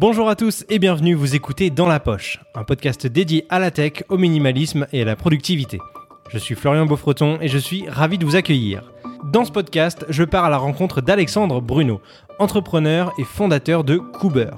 Bonjour à tous et bienvenue, vous écoutez Dans la Poche, un podcast dédié à la tech, au minimalisme et à la productivité. Je suis Florian Beaufreton et je suis ravi de vous accueillir. Dans ce podcast, je pars à la rencontre d'Alexandre Bruno, entrepreneur et fondateur de Coober.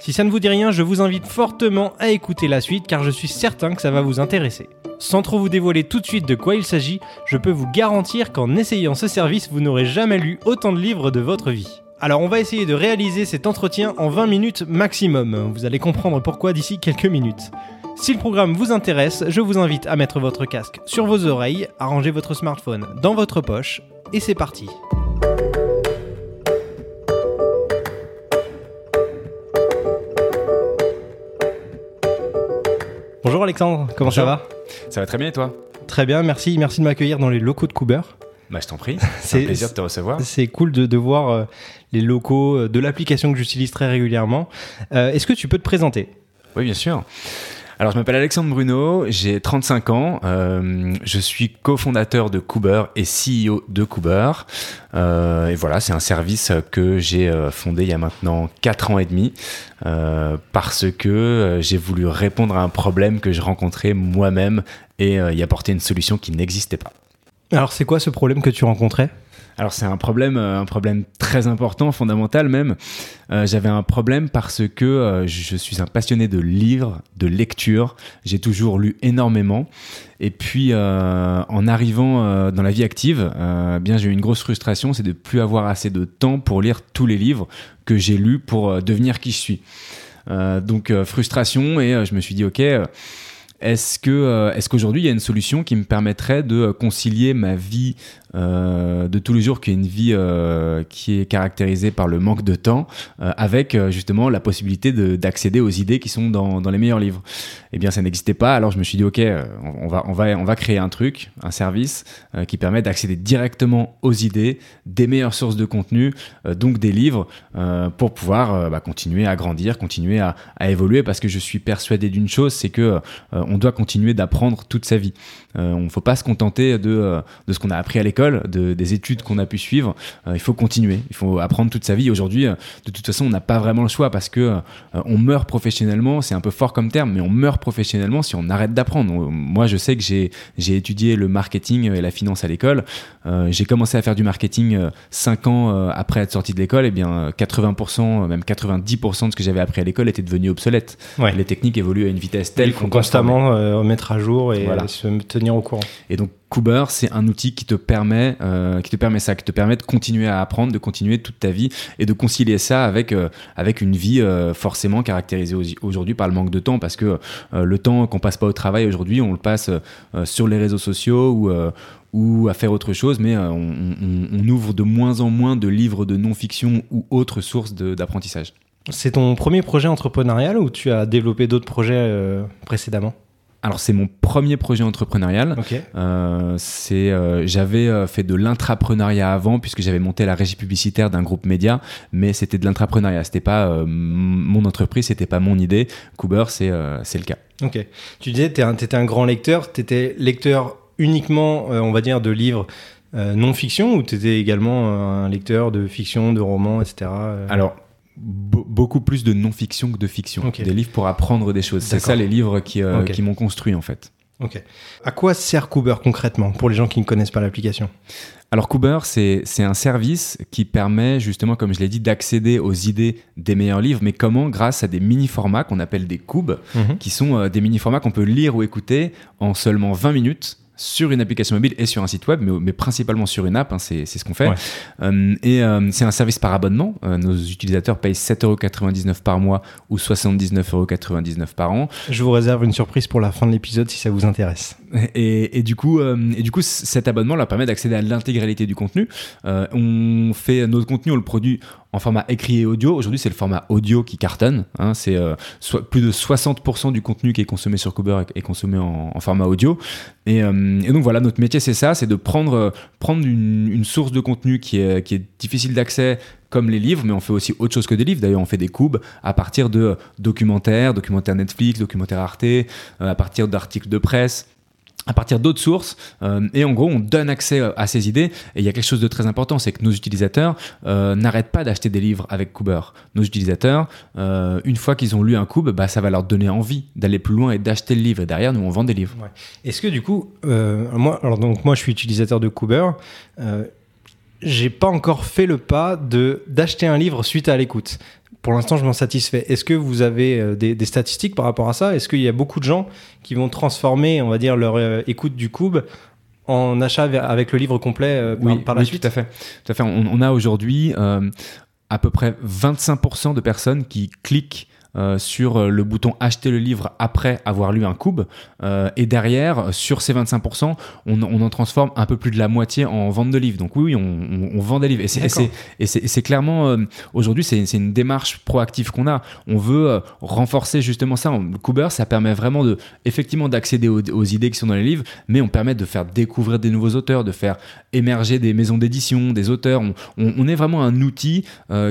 Si ça ne vous dit rien, je vous invite fortement à écouter la suite car je suis certain que ça va vous intéresser. Sans trop vous dévoiler tout de suite de quoi il s'agit, je peux vous garantir qu'en essayant ce service, vous n'aurez jamais lu autant de livres de votre vie. Alors on va essayer de réaliser cet entretien en 20 minutes maximum. Vous allez comprendre pourquoi d'ici quelques minutes. Si le programme vous intéresse, je vous invite à mettre votre casque sur vos oreilles, à ranger votre smartphone dans votre poche, et c'est parti. Bonjour Alexandre, comment ça va? Ça va très bien et toi? Très bien, merci, merci de m'accueillir dans les locaux de Cooper. Bah, je t'en prie, c'est un plaisir de te recevoir. C'est cool de, de voir euh, les locaux euh, de l'application que j'utilise très régulièrement. Euh, Est-ce que tu peux te présenter? Oui, bien sûr. Alors, je m'appelle Alexandre Bruno, j'ai 35 ans, euh, je suis cofondateur de Coober et CEO de Coober. Euh, et voilà, c'est un service que j'ai fondé il y a maintenant 4 ans et demi parce que j'ai voulu répondre à un problème que je rencontrais moi-même et y apporter une solution qui n'existait pas. Alors c'est quoi ce problème que tu rencontrais? Alors c'est un problème, euh, un problème très important, fondamental même. Euh, J'avais un problème parce que euh, je suis un passionné de livres, de lecture. J'ai toujours lu énormément. Et puis en arrivant dans la vie active, bien j'ai eu une grosse frustration, c'est de plus avoir assez de temps pour lire tous les livres que j'ai lus pour devenir qui je suis. donc frustration et je me suis dit ok est-ce que euh, est-ce qu'aujourd'hui il y a une solution qui me permettrait de euh, concilier ma vie euh, de tous les jours, qui est une vie euh, qui est caractérisée par le manque de temps, euh, avec justement la possibilité d'accéder aux idées qui sont dans, les meilleurs livres Eh bien, ça n'existait pas. Alors je me suis dit ok, on va créer un truc, un service qui permet d'accéder directement aux idées, des meilleures sources de contenu, donc des livres, pour pouvoir bah, continuer à grandir, continuer à, évoluer, parce que je suis persuadé d'une chose, c'est que on doit continuer d'apprendre toute sa vie. On ne faut pas se contenter de ce qu'on a appris à l'école, de, des études qu'on a pu suivre. Euh, il faut continuer, il faut apprendre toute sa vie. Aujourd'hui, de toute façon, on n'a pas vraiment le choix parce que on meurt professionnellement. C'est un peu fort comme terme, mais on meurt professionnellement si on arrête d'apprendre. Moi, je sais que j'ai étudié le marketing et la finance à l'école. j'ai commencé à faire du marketing 5 ans après être sorti de l'école. Et eh bien, 80%, même 90% de ce que j'avais appris à l'école était devenu obsolète. Ouais. Les techniques évoluent à une vitesse telle qu'on constamment remettre à jour et voilà. se tenir au courant. Et donc Coober, c'est un outil qui te permet, euh, qui te permet ça, qui te permet de continuer à apprendre, de continuer toute ta vie et de concilier ça avec euh, avec une vie euh, forcément caractérisée aujourd'hui par le manque de temps, parce que le temps qu'on passe pas au travail aujourd'hui, on le passe sur les réseaux sociaux ou ou à faire autre chose, mais on, ouvre de moins en moins de livres de non-fiction ou autres sources d'apprentissage. C'est ton premier projet entrepreneurial ou tu as développé d'autres projets précédemment? Alors c'est mon premier projet entrepreneurial. Okay. Euh, c'est euh, j'avais euh, fait de l'intrapreneuriat avant puisque j'avais monté la régie publicitaire d'un groupe média, mais c'était de l'intrapreneuriat. C'était pas mon entreprise, c'était pas mon idée. Cooper, c'est c'est le cas. Ok. Tu disais tu étais un grand lecteur. Tu étais lecteur uniquement, on va dire, de livres. non fiction ou tu étais également un lecteur de fiction, de romans, etc. Alors beaucoup plus de non-fiction que de fiction. Okay. Des livres pour apprendre des choses. C'est ça les livres qui, euh, okay. qui m'ont construit en fait. Ok. À quoi sert Cooper concrètement pour les gens qui ne connaissent pas l'application? Alors Cooper, c'est un service qui permet justement, comme je l'ai dit, d'accéder aux idées des meilleurs livres, mais comment? Grâce à des mini-formats qu'on appelle des cubes, mm -hmm. qui sont euh, des mini-formats qu'on peut lire ou écouter en seulement 20 minutes sur une application mobile et sur un site web, mais, mais principalement sur une app, hein, c'est ce qu'on fait. Ouais. Euh, et euh, c'est un service par abonnement. Euh, nos utilisateurs payent 7,99€ par mois ou 79,99€ par an. Je vous réserve une surprise pour la fin de l'épisode si ça vous intéresse. Et, et, du coup, et du coup, cet abonnement leur permet d'accéder à l'intégralité du contenu. On fait notre contenu, on le produit en format écrit et audio. Aujourd'hui, c'est le format audio qui cartonne. Hein. C'est euh, plus de 60% du contenu qui est consommé sur Cooper est consommé en, format audio. Et, euh, et, donc voilà, notre métier, c'est ça, c'est de prendre, prendre une, source de contenu qui est, qui est difficile d'accès, comme les livres, mais on fait aussi autre chose que des livres. D'ailleurs, on fait des cubes à partir de documentaires, documentaires Netflix, documentaires Arte, à partir d'articles de presse à partir d'autres sources euh, et en gros on donne accès à ces idées. Et il y a quelque chose de très important c'est que nos utilisateurs euh, n'arrêtent pas d'acheter des livres avec Cooper. Nos utilisateurs euh, une fois qu'ils ont lu un Cooper bah, ça va leur donner envie d'aller plus loin et d'acheter le livre. Et derrière nous on vend des livres. Est-ce que du coup moi alors donc moi je suis utilisateur de Cooper. J'ai pas encore fait le pas de d'acheter un livre suite à l'écoute pour l'instant, je m'en satisfais. Est-ce que vous avez euh, des, statistiques par rapport à ça? Est-ce qu'il y a beaucoup de gens qui vont transformer, on va dire, leur euh, écoute du Cube en achat avec le livre complet euh, par, la suite? Tout à fait. Tout à fait. On, a aujourd'hui à peu près 25% de personnes qui cliquent euh, sur euh, le bouton acheter le livre après avoir lu un cube. Euh, et derrière, sur ces 25%, on, on, en transforme un peu plus de la moitié en vente de livres. Donc oui, on, on, vend des livres. Et c'est clairement, aujourd'hui, c'est une démarche proactive qu'on a. On veut renforcer justement ça. Le Cooper, ça permet vraiment de, effectivement d'accéder aux, aux, idées qui sont dans les livres, mais on permet de faire découvrir des nouveaux auteurs, de faire émerger des maisons d'édition, des auteurs. On, est vraiment un outil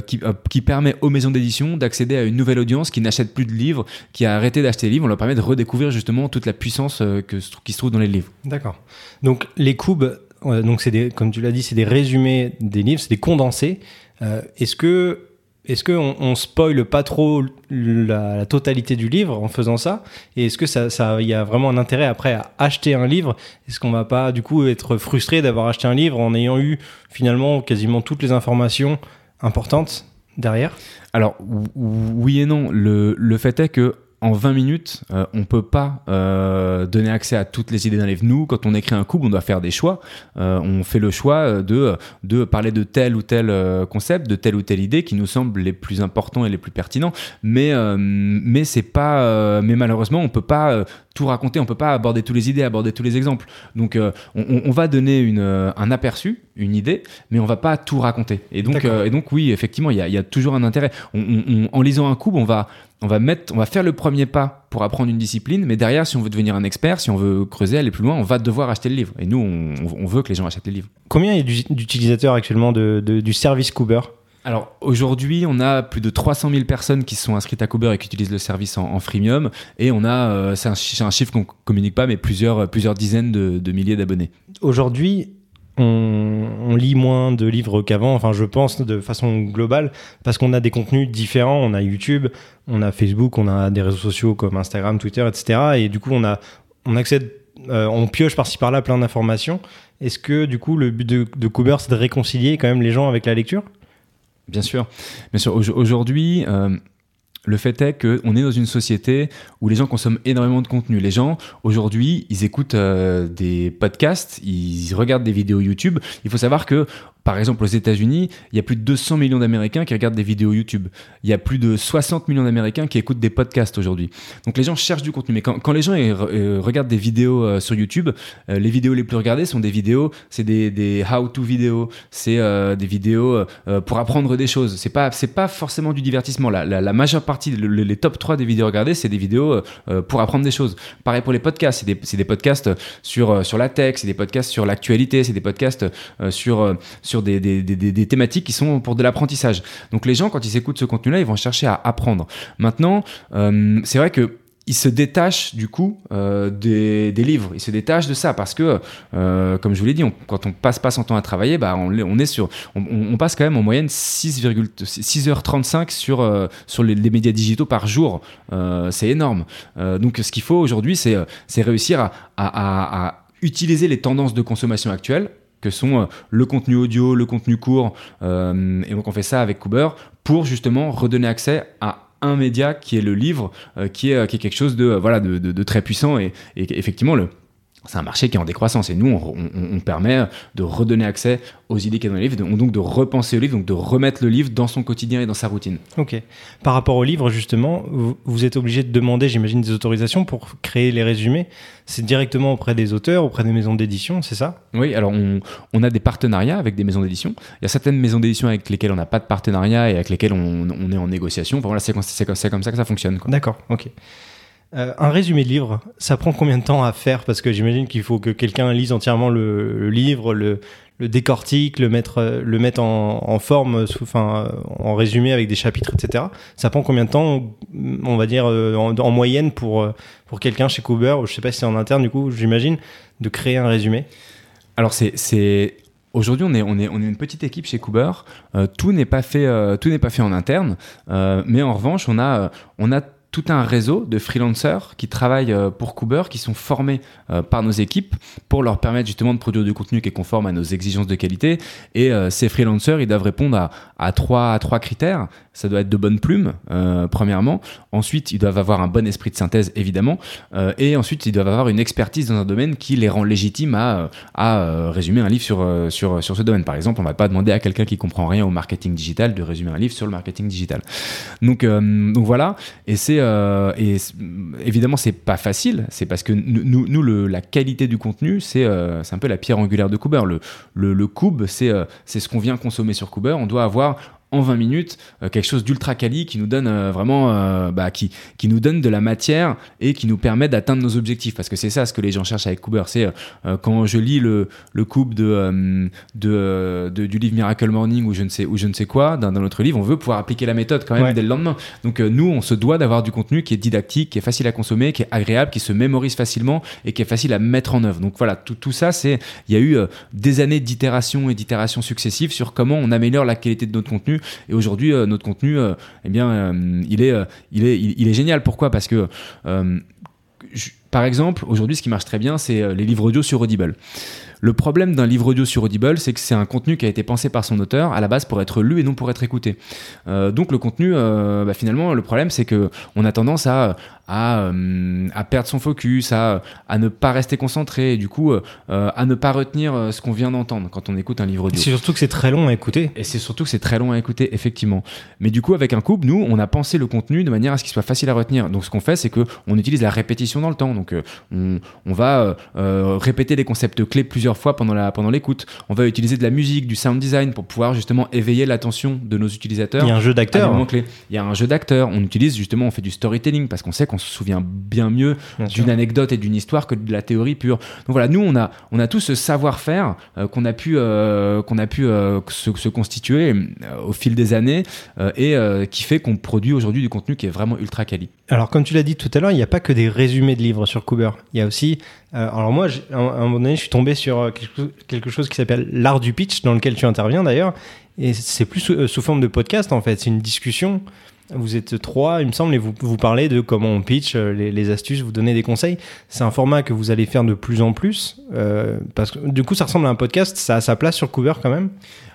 qui, qui permet aux maisons d'édition d'accéder à une nouvelle audience qui n'achète plus de livres, qui a arrêté d'acheter des livres, on leur permet de redécouvrir justement toute la puissance euh, que, qui se trouve dans les livres. D'accord. Donc les cubes, donc c'est comme tu l'as dit, c'est des résumés des livres, c'est des condensés. Euh, est-ce que est-ce qu'on on spoil pas trop la, totalité du livre en faisant ça? Et est-ce que ça, ça, y a vraiment un intérêt après à acheter un livre? Est-ce qu'on va pas du coup être frustré d'avoir acheté un livre en ayant eu finalement quasiment toutes les informations importantes derrière? Alors, oui et non. Le, le fait est que en 20 minutes, on euh, on peut pas euh, donner accès à toutes les idées d'un livre. Nous, quand on écrit un couple, on doit faire des choix. Euh, on fait le choix de, de parler de tel ou tel concept, de telle ou telle idée qui nous semble les plus importants et les plus pertinents. Mais, mais c'est pas, mais malheureusement, on peut pas tout raconter, on peut pas aborder toutes les idées, aborder tous les exemples. Donc, on, va donner une, un aperçu, une idée, mais on va pas tout raconter. Et donc, et donc oui, effectivement, il y a, y a, toujours un intérêt. en lisant un couple, on va on va mettre, on va faire le premier pas pour apprendre une discipline, mais derrière, si on veut devenir un expert, si on veut creuser, aller plus loin, on va devoir acheter le livre. Et nous, on, veut que les gens achètent les livres. Combien il y a d'utilisateurs actuellement de, du service Cooper alors aujourd'hui, on a plus de 300 000 personnes qui sont inscrites à Cooper et qui utilisent le service en, freemium. Et on a, euh, c'est un, chiffre qu'on communique pas, mais plusieurs, plusieurs dizaines de milliers d'abonnés. Aujourd'hui, on, lit moins de livres qu'avant, enfin je pense de façon globale, parce qu'on a des contenus différents, on a YouTube, on a Facebook, on a des réseaux sociaux comme Instagram, Twitter, etc. Et du coup on, a, on accède, euh, on pioche par-ci par-là plein d'informations. Est-ce que du coup le but de, de Cooper c'est de réconcilier quand même les gens avec la lecture? Bien sûr. Bien sûr. Aujourd'hui, euh, le fait est qu'on est dans une société où les gens consomment énormément de contenu. Les gens, aujourd'hui, ils écoutent euh, des podcasts, ils regardent des vidéos YouTube. Il faut savoir que par exemple, aux États-Unis, il y a plus de 200 millions d'Américains qui regardent des vidéos YouTube. Il y a plus de 60 millions d'Américains qui écoutent des podcasts aujourd'hui. Donc les gens cherchent du contenu. Mais quand, les gens euh, regardent des vidéos euh, sur YouTube, euh, les vidéos les plus regardées sont des vidéos, c'est des, how-to vidéos, c'est des vidéos pour apprendre des choses. C'est pas, c'est pas forcément du divertissement. La, majeure partie, les top 3 des vidéos regardées, c'est des vidéos pour apprendre des choses. Pareil pour les podcasts, c'est des, des, podcasts sur, sur la tech, c'est des podcasts sur l'actualité, c'est des podcasts sur, sur des, thématiques qui sont pour de l'apprentissage. Donc les gens, quand ils écoutent ce contenu-là, ils vont chercher à apprendre. Maintenant, euh, c'est vrai que ils se détachent du coup euh, des, livres, ils se détachent de ça parce que, euh, comme je vous l'ai dit, quand on passe pas son temps à travailler, bah on, est sur, on, passe quand même en moyenne 6,6h35 sur sur les, médias digitaux par jour. c'est énorme. donc ce qu'il faut aujourd'hui, c'est c'est réussir à utiliser les tendances de consommation actuelles que sont euh, le contenu audio, le contenu court. Euh, et donc on fait ça avec Cooper pour justement redonner accès à un média qui est le livre, euh, qui, est, quelque chose de, voilà, de, de, très puissant. Et, et effectivement, le, c'est un marché qui est en décroissance et nous, on, permet de redonner accès aux idées qu'il y a dans le livre, donc de repenser le livre, donc de remettre le livre dans son quotidien et dans sa routine. Ok. Par rapport au livre, justement, vous, êtes obligé de demander, j'imagine, des autorisations pour créer les résumés. C'est directement auprès des auteurs, auprès des maisons d'édition, c'est ça? Oui, alors on, a des partenariats avec des maisons d'édition. Il y a certaines maisons d'édition avec lesquelles on n'a pas de partenariat et avec lesquelles on, est en négociation. Enfin, voilà, c'est comme, comme ça que ça fonctionne. D'accord, ok. Euh, un résumé de livre, ça prend combien de temps à faire? Parce que j'imagine qu'il faut que quelqu'un lise entièrement le, livre, le, décortique, le mettre, le mettre en, forme, enfin, en résumé avec des chapitres, etc. Ça prend combien de temps, on va dire, en, moyenne pour, pour quelqu'un chez Cooper, je sais pas si c'est en interne du coup, j'imagine, de créer un résumé? Alors c'est Aujourd'hui, on est, on, est, on est une petite équipe chez Cooper. tout n'est pas fait, tout n'est pas fait en interne, mais en revanche, on a, on a tout un réseau de freelancers qui travaillent euh, pour Cooper, qui sont formés euh, par nos équipes pour leur permettre justement de produire du contenu qui est conforme à nos exigences de qualité. Et euh, ces freelancers, ils doivent répondre à, trois, critères. Ça doit être de bonnes plumes, premièrement. Ensuite, ils doivent avoir un bon esprit de synthèse, évidemment. et ensuite, ils doivent avoir une expertise dans un domaine qui les rend légitimes à, résumer un livre sur ce domaine. Par exemple, on ne va pas demander à quelqu'un qui comprend rien au marketing digital de résumer un livre sur le marketing digital. Donc, donc voilà. Et c'est euh, et évidemment c'est pas facile, c'est parce que nous, la qualité du contenu c'est euh, c'est un peu la pierre angulaire de Cooper. Le, le, euh, c'est ce qu'on vient consommer sur Cooper. On doit avoir en 20 minutes euh, quelque chose d'ultra quali qui nous donne euh, vraiment euh, bah, qui, qui nous donne de la matière et qui nous permet d'atteindre nos objectifs. Parce que c'est ça ce que les gens cherchent avec Cooper. C'est quand je lis le, le coupe de, de, du livre Miracle Morning ou je ne sais ou je ne sais quoi dans, notre livre on veut pouvoir appliquer la méthode quand même dès le lendemain. Donc nous on se doit d'avoir du contenu qui est didactique qui est facile à consommer qui est agréable qui se mémorise facilement et qui est facile à mettre en œuvre. Donc voilà tout, tout ça c'est il y a eu des années d'itération et d'itération successives sur comment on améliore la qualité de notre contenu et aujourd'hui, euh, notre contenu, euh, euh, il est, génial. Pourquoi? Parce que par exemple, aujourd'hui, ce qui marche très bien, c'est les livres audio sur Audible. Le problème d'un livre audio sur Audible, c'est que c'est un contenu qui a été pensé par son auteur à la base pour être lu et non pour être écouté. donc le contenu, bah, finalement, le problème, c'est que on a tendance à, euh, à, perdre son focus, à, à, ne pas rester concentré, et du coup euh, à ne pas retenir euh, ce qu'on vient d'entendre quand on écoute un livre audio. C'est surtout que c'est très long à écouter. Et c'est surtout que c'est très long à écouter, effectivement. Mais du coup, avec un couple, nous, on a pensé le contenu de manière à ce qu'il soit facile à retenir. Donc ce qu'on fait, c'est qu'on utilise la répétition dans le temps. Donc on, on, va répéter les concepts clés plusieurs fois pendant la pendant l'écoute. On va utiliser de la musique, du sound design pour pouvoir justement éveiller l'attention de nos utilisateurs. Il y a un jeu d'acteurs. Il y a un jeu d'acteurs. On utilise justement, on fait du storytelling parce qu'on sait qu'on on se souvient bien mieux d'une anecdote et d'une histoire que de la théorie pure. Donc voilà, nous on a on a tout ce savoir-faire euh, qu'on a pu euh, qu'on a pu euh, se, constituer au fil des années et qui fait qu'on produit aujourd'hui du contenu qui est vraiment ultra quali. Alors comme tu l'as dit tout à l'heure, il n'y a pas que des résumés de livres sur Cooper. Il y a aussi alors moi à un moment donné, je suis tombé sur quelque chose qui s'appelle l'art du pitch dans lequel tu interviens d'ailleurs et c'est plus sous, forme de podcast en fait, c'est une discussion vous êtes trois, il me semble, et vous, vous parlez de comment on pitch, euh, les, astuces, vous donnez des conseils. C'est un format que vous allez faire de plus en plus, euh, parce que du coup, ça ressemble à un podcast, ça a sa place sur Cover quand même?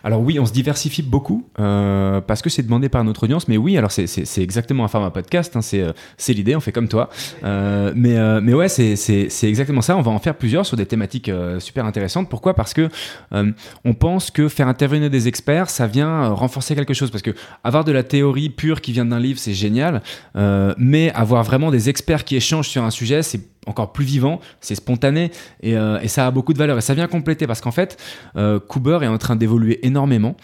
Alors oui, on se diversifie beaucoup euh, parce que c'est demandé par notre audience. Mais oui, alors c'est exactement un format podcast. Hein, c'est l'idée, on fait comme toi. Mais, mais ouais, c'est exactement ça. On va en faire plusieurs sur des thématiques super intéressantes. Pourquoi? Parce que on pense que faire intervenir des experts, ça vient renforcer quelque chose. Parce que avoir de la théorie pure qui vient d'un livre, c'est génial. mais avoir vraiment des experts qui échangent sur un sujet, c'est encore plus vivant, c'est spontané et, euh, et, ça a beaucoup de valeur. Et ça vient compléter parce qu'en fait, euh, est en train d'évoluer énormément.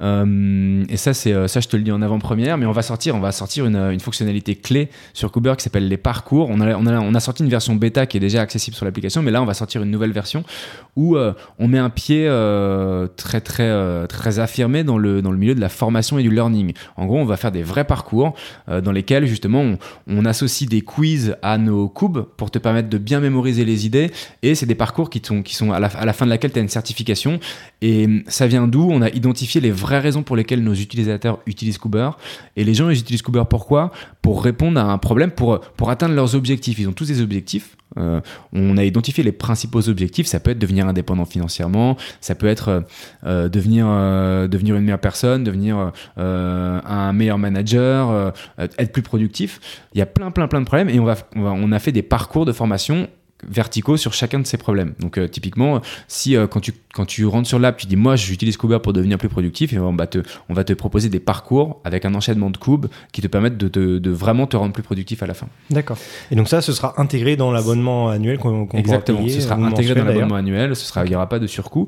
Euh, et ça, c'est euh, ça, je te le dis en avant-première, mais on va sortir, on va sortir une, une fonctionnalité clé sur Cooper qui s'appelle les parcours. On a, on, a, on a sorti une version bêta qui est déjà accessible sur l'application, mais là, on va sortir une nouvelle version où euh, on met un pied très très très affirmé dans le dans le milieu de la formation et du learning. En gros, on va faire des vrais parcours dans lesquels justement on, associe des quiz à nos cubes pour te permettre de bien mémoriser les idées. Et c'est des parcours qui sont qui sont à la, à la fin de laquelle tu as une certification. Et ça vient d'où? On a identifié les vrais raisons pour lesquelles nos utilisateurs utilisent Cooper. Et les gens, ils utilisent Cooper pourquoi? Pour répondre à un problème, pour, pour atteindre leurs objectifs. Ils ont tous des objectifs. Euh, on a identifié les principaux objectifs. Ça peut être devenir indépendant financièrement, ça peut être euh, euh, devenir, devenir une meilleure personne, devenir un meilleur manager, être plus productif. Il y a plein, plein, plein de problèmes et on, va, on a fait des parcours de formation verticaux sur chacun de ces problèmes. Donc euh, typiquement, si euh, quand, tu, quand tu rentres sur l'app, tu dis moi j'utilise Cooper pour devenir plus productif, et on va, te, on va te proposer des parcours avec un enchaînement de cubes qui te permettent de, de, vraiment te rendre plus productif à la fin. D'accord. Et donc ça, ce sera intégré dans l'abonnement annuel qu'on qu Exactement, payer, ce sera intégré dans l'abonnement annuel, ce sera, il n'y aura pas de surcoût.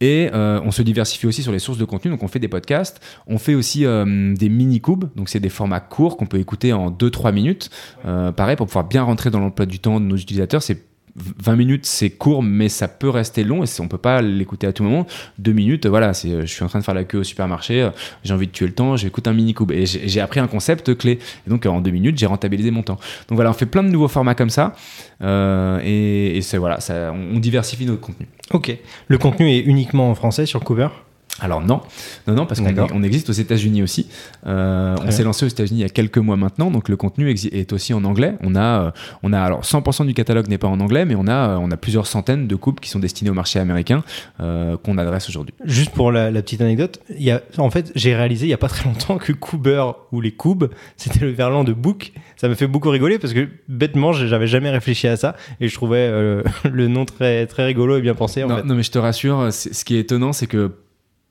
Et euh, on se diversifie aussi sur les sources de contenu. Donc on fait des podcasts, on fait aussi des mini cubes. Donc c'est des formats courts qu'on peut écouter en 2-3 minutes. pareil pour pouvoir bien rentrer dans l'emploi du temps de nos utilisateurs. C'est 20 minutes, c'est court, mais ça peut rester long et on peut pas l'écouter à tout moment. Deux minutes, voilà, c'est, euh, je suis en train de faire la queue au supermarché, euh, j'ai envie de tuer le temps, j'écoute un mini cube et j'ai appris un concept clé. Et donc, euh, en deux minutes, j'ai rentabilisé mon temps. Donc voilà, on fait plein de nouveaux formats comme ça euh, et, voilà, ça, on, on diversifie notre contenu. Ok. Le contenu est uniquement en français sur Cooper Alors non, non, non, parce qu'on existe aux États-Unis aussi. Euh, on s'est lancé aux États-Unis il y a quelques mois maintenant, donc le contenu est aussi en anglais. On a, euh, on a alors 100% du catalogue n'est pas en anglais, mais on a, euh, on a plusieurs centaines de couples qui sont destinés au marché américain euh, qu'on adresse aujourd'hui. Juste pour la, la petite anecdote, il y a, en fait, j'ai réalisé il y a pas très longtemps que Cooper ou les Coubes, c'était le verlan de Book. Ça me fait beaucoup rigoler parce que bêtement, j'avais jamais réfléchi à ça et je trouvais le nom très très rigolo et bien pensé. En non, fait. non, mais je te rassure, ce qui est étonnant, c'est que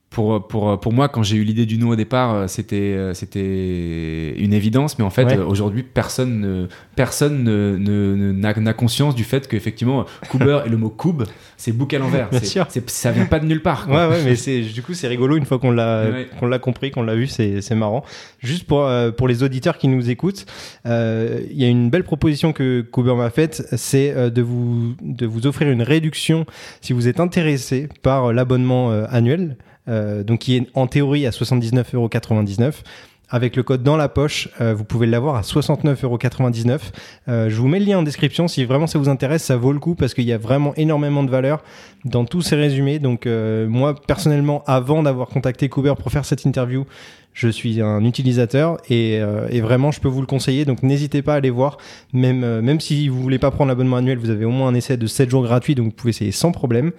pour, pour, pour moi, quand j'ai eu l'idée du nom au départ, euh, c'était, euh, c'était une évidence, mais en fait, Ouais. euh, aujourd'hui, personne, ne, personne ne, n'a, conscience du fait qu'effectivement, Cooper et le mot cube, c'est bouc à l'envers. Bien C'est- sûr. ça vient pas de nulle part. quoi. Ouais, ouais, mais c'est du coup c'est rigolo une fois qu'on l'a Ouais. qu'on l'a compris, qu'on l'a vu, c'est c'est marrant. Juste pour euh, pour les auditeurs qui nous écoutent, euh, il y a une belle proposition que Cooper m'a faite, c'est euh, de vous de vous offrir une réduction si vous êtes intéressé par l'abonnement annuel, euh, donc qui est en théorie à 79,99€. Avec le code dans la poche, euh, vous pouvez l'avoir à 69,99€. Euh, je vous mets le lien en description si vraiment ça vous intéresse, ça vaut le coup parce qu'il y a vraiment énormément de valeur dans tous ces résumés. Donc euh, moi personnellement, avant d'avoir contacté Cooper pour faire cette interview, je suis un utilisateur et, vraiment je peux vous le conseiller. Donc n'hésitez pas à aller voir. Même, même si vous voulez pas prendre l'abonnement annuel, vous avez au moins un essai de 7 jours gratuit, donc vous pouvez essayer sans problème.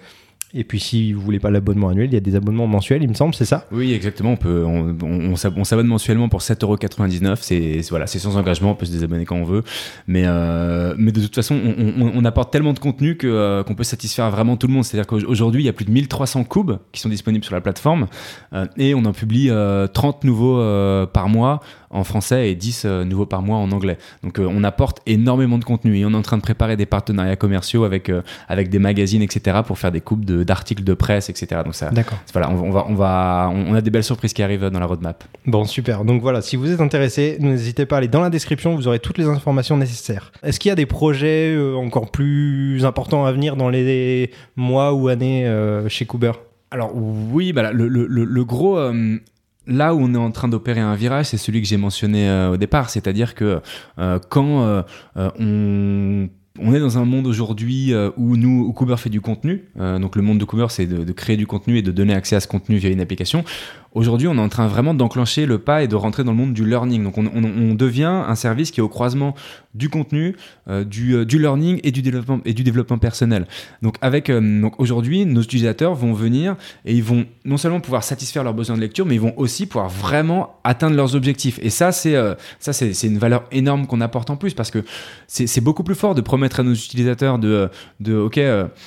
Et puis si vous voulez pas l'abonnement annuel, il y a des abonnements mensuels, il me semble, c'est ça? Oui, exactement. On peut, on, on, on s'ab- on s'abonne mensuellement pour 7,99€. C'est voilà, sans engagement. On peut se désabonner quand on veut. Mais, euh, mais de toute façon, on, apporte tellement de contenu que, euh, qu'on peut satisfaire vraiment tout le monde. C'est-à-dire qu'aujourd'hui, il y a plus de 1300 cubes qui sont disponibles sur la plateforme euh, et on en publie euh, 30 nouveaux par mois en français et 10 euh, nouveaux par mois en anglais. Donc, euh, on apporte énormément de contenu et on est en train de préparer des partenariats commerciaux avec, euh, avec des magazines, etc., pour faire des coupes d'articles de, presse, etc. Donc, ça, D'accord. voilà, on, on va, on, va, on a des belles surprises qui arrivent dans la roadmap. Bon, super. Donc voilà, si vous êtes intéressé, n'hésitez pas à aller dans la description, vous aurez toutes les informations nécessaires. Est-ce qu'il y a des projets encore plus importants à venir dans les mois ou années euh, chez Cooper Alors oui, bah là, le, le- le- le gros... euh, Là où on est en train d'opérer un virage, c'est celui que j'ai mentionné euh, au départ, c'est-à-dire que euh, quand euh, on, est dans un monde aujourd'hui où nous, où Cooper fait du contenu, donc le monde de Cooper, c'est de, de créer du contenu et de donner accès à ce contenu via une application. Aujourd'hui, on est en train vraiment d'enclencher le pas et de rentrer dans le monde du learning. Donc, on, devient un service qui est au croisement du contenu, euh, du, euh, du learning et du développement, et du développement personnel. Donc, avec, euh, donc aujourd'hui, nos utilisateurs vont venir et ils vont non seulement pouvoir satisfaire leurs besoins de lecture, mais ils vont aussi pouvoir vraiment atteindre leurs objectifs. Et ça, c'est ça, c'est une valeur énorme qu'on apporte en plus parce que c'est beaucoup plus fort de promettre à nos utilisateurs de, de ok,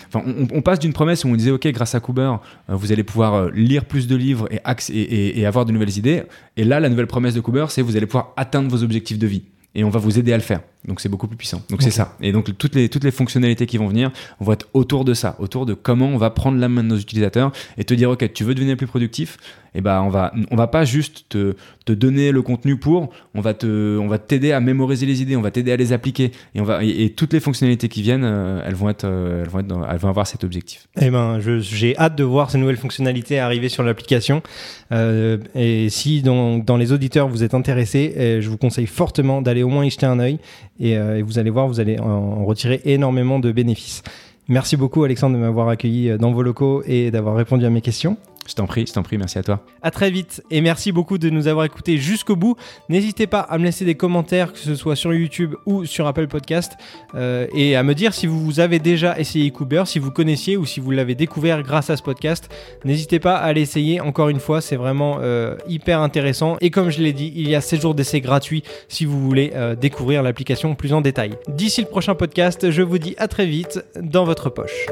enfin, on, on passe d'une promesse où on disait ok, grâce à Cooper, vous allez pouvoir lire plus de livres et, acc- et, avoir de nouvelles idées. Et là, la nouvelle promesse de Cooper, c'est vous allez pouvoir atteindre vos objectifs de vie. Et on va vous aider à le faire. Donc c'est beaucoup plus puissant. Donc c'est ça. Et donc toutes les, toutes les fonctionnalités qui vont venir vont être autour de ça, autour de comment on va prendre la main de nos utilisateurs et te dire ok, tu veux devenir plus productif, et ben on va on va pas juste te, te donner le contenu pour, on va te on va t'aider à mémoriser les idées, on va t'aider à les appliquer et on va et, et toutes les fonctionnalités qui viennent, euh, elles vont être euh, elles vont être dans- elles vont avoir cet objectif. Eh ben, j'ai hâte de voir ces nouvelles fonctionnalités arriver sur l'application. Euh, et si dans, dans les auditeurs vous êtes intéressés, euh, je vous conseille fortement d'aller au moins y jeter un œil. Et, euh, et vous allez voir, vous allez en, en retirer énormément de bénéfices. Merci beaucoup Alexandre de m'avoir accueilli euh, dans vos locaux et d'avoir répondu à mes questions. Je t'en prie, je t'en prie, merci à toi. À très vite et merci beaucoup de nous avoir écoutés jusqu'au bout. N'hésitez pas à me laisser des commentaires, que ce soit sur YouTube ou sur Apple Podcast, euh, et à me dire si vous avez déjà essayé Cooper, si vous connaissiez ou si vous l'avez découvert grâce à ce podcast. N'hésitez pas à l'essayer. Encore une fois, c'est vraiment euh, hyper intéressant. Et comme je l'ai dit, il y a 7 jours d'essai gratuits si vous voulez euh, découvrir l'application plus en détail. D'ici le prochain podcast, je vous dis à très vite dans votre poche.